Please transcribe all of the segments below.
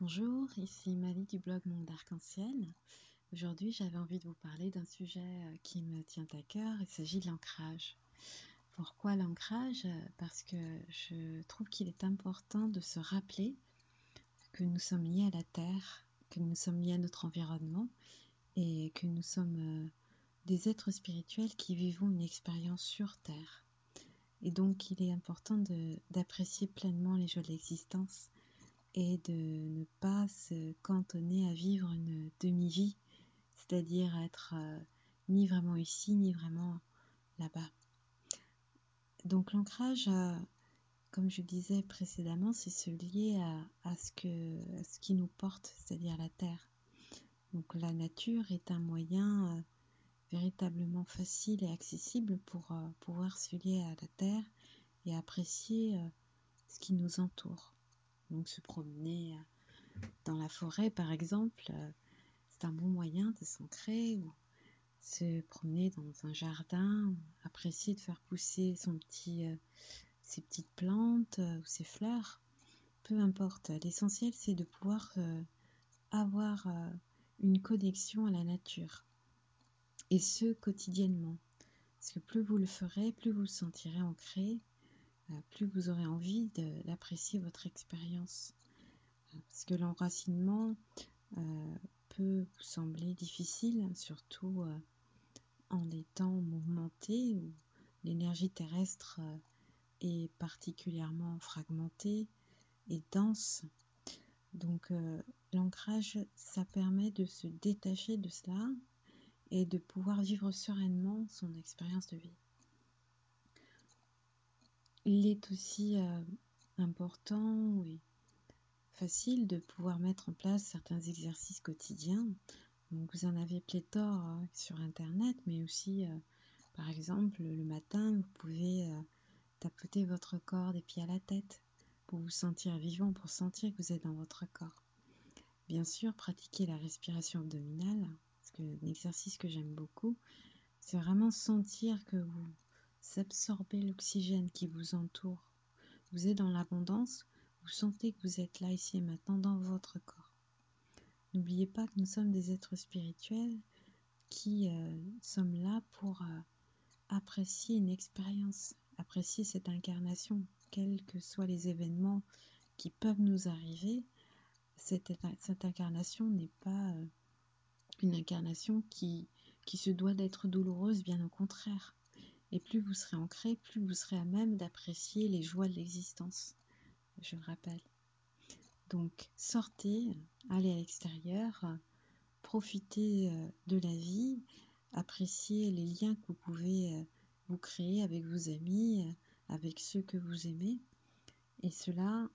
Bonjour, ici Malie du blog Monde Arc-en-Ciel. Aujourd'hui, j'avais envie de vous parler d'un sujet euh, qui me tient à cœur. Il s'agit de l'ancrage. Pourquoi l'ancrage? Parce que je trouve qu'il est important de se rappeler que nous sommes liés à la Terre, que nous sommes liés à notre environnement et que nous sommes euh, des êtres spirituels qui vivons une expérience sur Terre. Et donc, il est important d'apprécier pleinement les joies de l'existence et de ne pas se cantonner à vivre une demi-vie, c'est-à-dire être euh, ni vraiment ici, ni vraiment là-bas. Donc l'ancrage, euh, comme je disais précédemment, c'est se lier à, ce qui nous porte, c'est-à-dire la terre. Donc la nature est un moyen euh, véritablement facile et accessible pour pouvoir se lier à la terre et apprécier ce qui nous entoure. Donc se promener euh, dans la forêt, par exemple, euh, c'est un bon moyen de s'ancrer ou se promener dans un jardin, apprécier de faire pousser euh, ses petites plantes ou ses fleurs. Peu importe. L'essentiel, c'est de pouvoir avoir une connexion à la nature. Et ce, quotidiennement. Parce que plus vous le ferez, plus vous le sentirez ancré, plus vous aurez envie d'apprécier votre expérience. Euh, parce que l'enracinement euh, peut vous sembler difficile, surtout en des temps mouvementés où l'énergie terrestre est particulièrement fragmentée et dense. Donc l'ancrage, ça permet de se détacher de cela et de pouvoir vivre sereinement son expérience de vie. Il est aussi euh, important et facile de pouvoir mettre en place certains exercices quotidiens. Donc vous en avez pléthore hein, sur internet, mais aussi euh, par exemple le matin, vous pouvez euh, tapoter votre corps des pieds à la tête pour vous sentir vivant, pour sentir que vous êtes dans votre corps. Bien sûr, pratiquer la respiration abdominale, parce que l'exercice que j'aime beaucoup, c'est vraiment sentir que vous absorbez l'oxygène qui vous entoure. Vous êtes dans l'abondance, vous sentez que vous êtes là ici et maintenant dans votre corps. N'oubliez pas que nous sommes des êtres spirituels qui euh, sommes là pour euh, apprécier une expérience, apprécier cette incarnation, quels que soient les événements qui peuvent nous arriver. Cette, incarnation n'est pas euh, une incarnation qui, qui se doit d'être douloureuse, bien au contraire. Et plus vous serez ancré, plus vous serez à même d'apprécier les joies de l'existence. Je le rappelle. Donc sortez, allez à l'extérieur, profitez euh, de la vie, appréciez les liens que vous pouvez euh, vous créer avec vos amis, euh, avec ceux que vous aimez. Et cela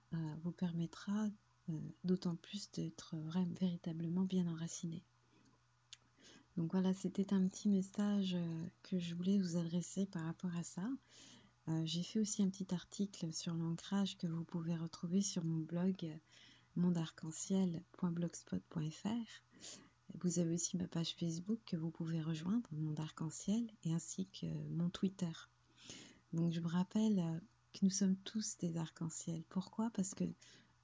vous permettra d'autant plus d'être véritablement bien enraciné. Donc voilà, c'était un petit message euh, que je voulais vous adresser par rapport à ça. Euh, j'ai fait aussi un petit article sur l'ancrage que vous pouvez retrouver sur mon blog euh, mondarc-en-ciel.blogspot.fr. Vous avez aussi ma page Facebook que vous pouvez rejoindre, Monde Arc-en-Ciel, et ainsi que mon Twitter. Donc je me rappelle que nous sommes tous des arcs-en-ciel. Pourquoi? Parce que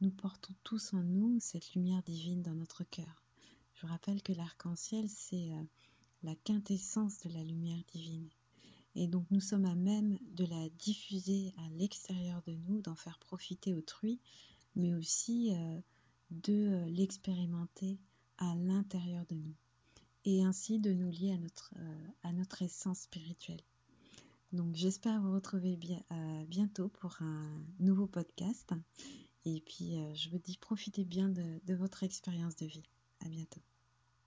nous portons tous en nous cette lumière divine dans notre cœur. Je rappelle que l'arc-en-ciel, c'est euh, la quintessence de la lumière divine. Et donc nous sommes à même de la diffuser à l'extérieur de nous, d'en faire profiter autrui, mais aussi euh, de euh, l'expérimenter à l'intérieur de nous. Et ainsi de nous lier à notre, à notre essence spirituelle. Donc j'espère vous retrouver bien, bientôt pour un nouveau podcast. Et puis je vous dis profitez bien de, de votre expérience de vie. À bientôt.